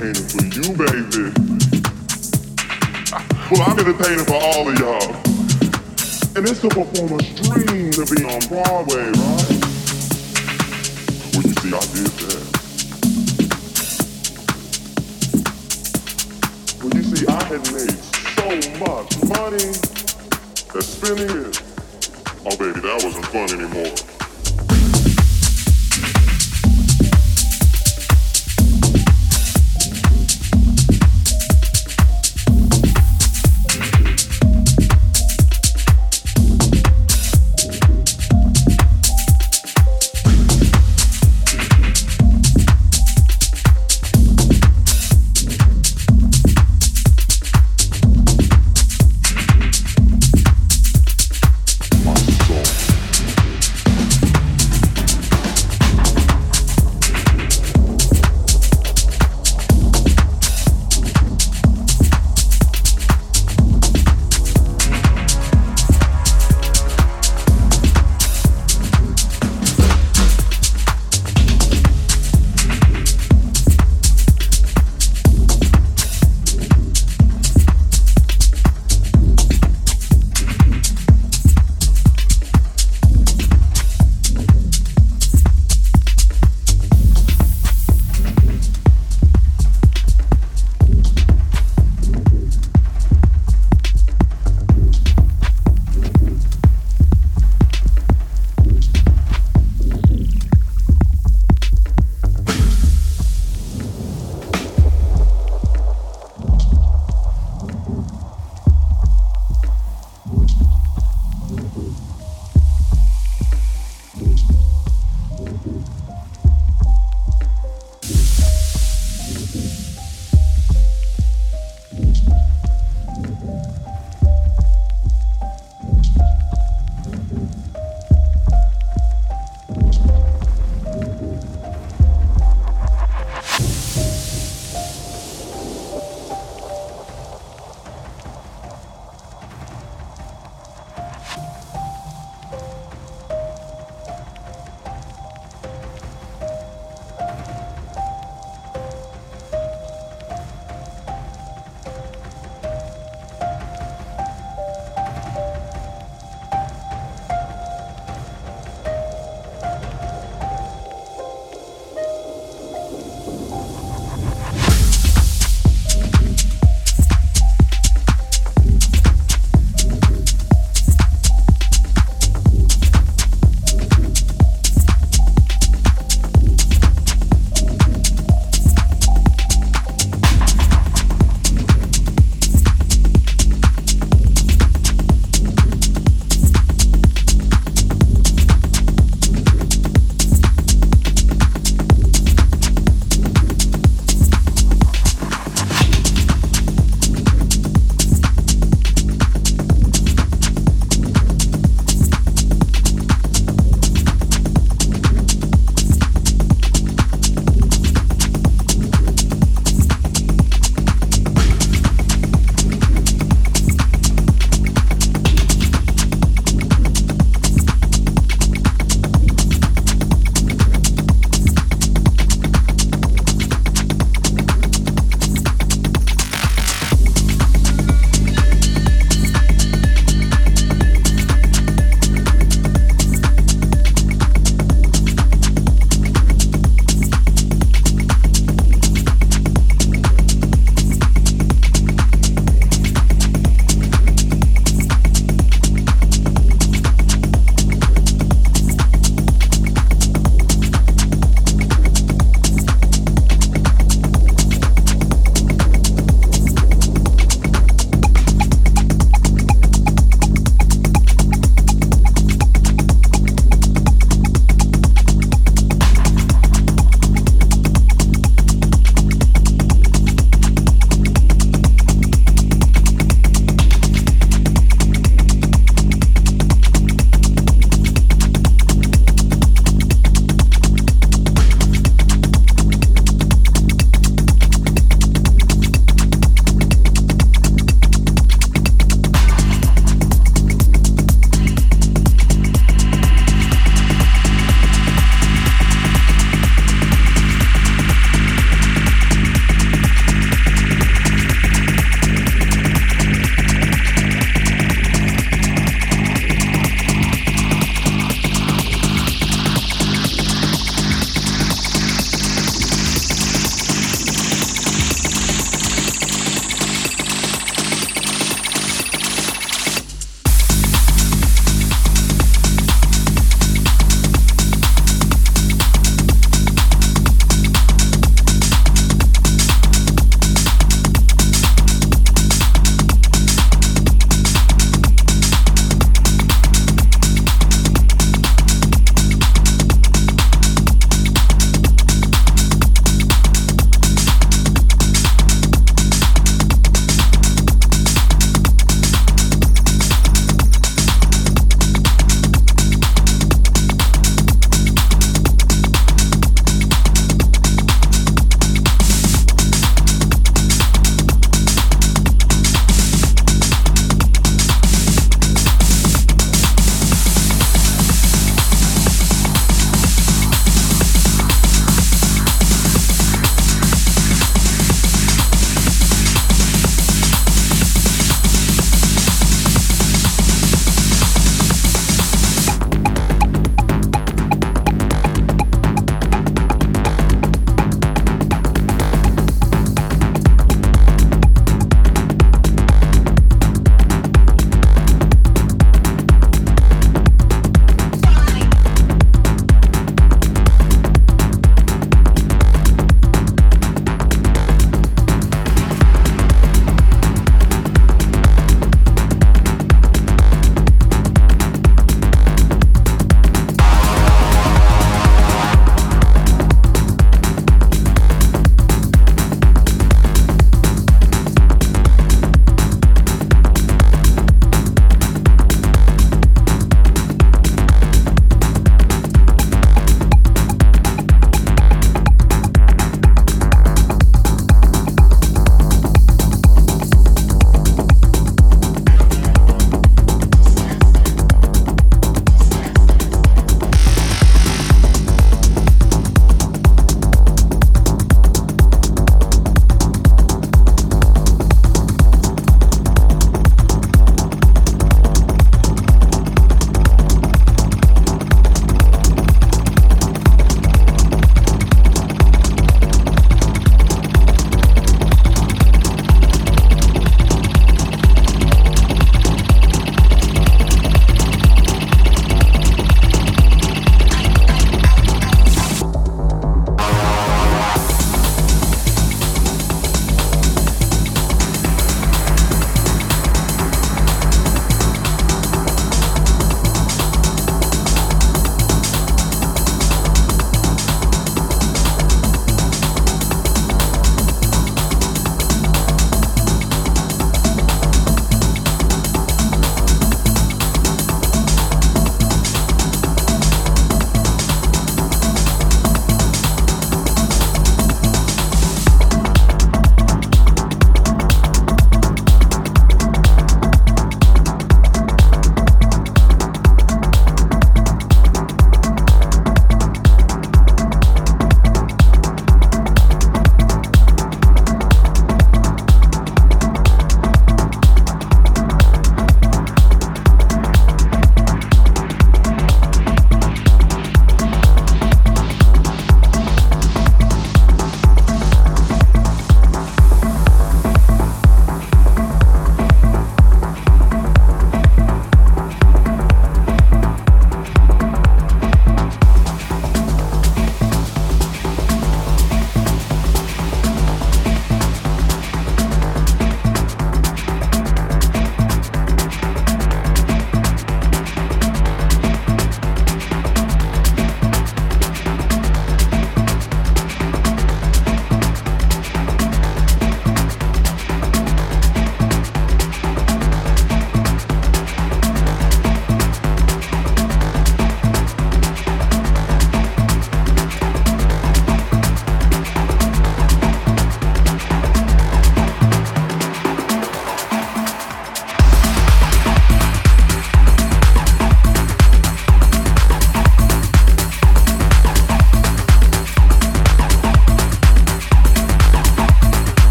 painting for you, baby. Well, I'm gonna paint it for all of y'all. And it's a performer's dream to be on Broadway, right? Well, you see, I did that. Well, you see, I had made so much money that spending it. Oh, baby, that wasn't fun anymore.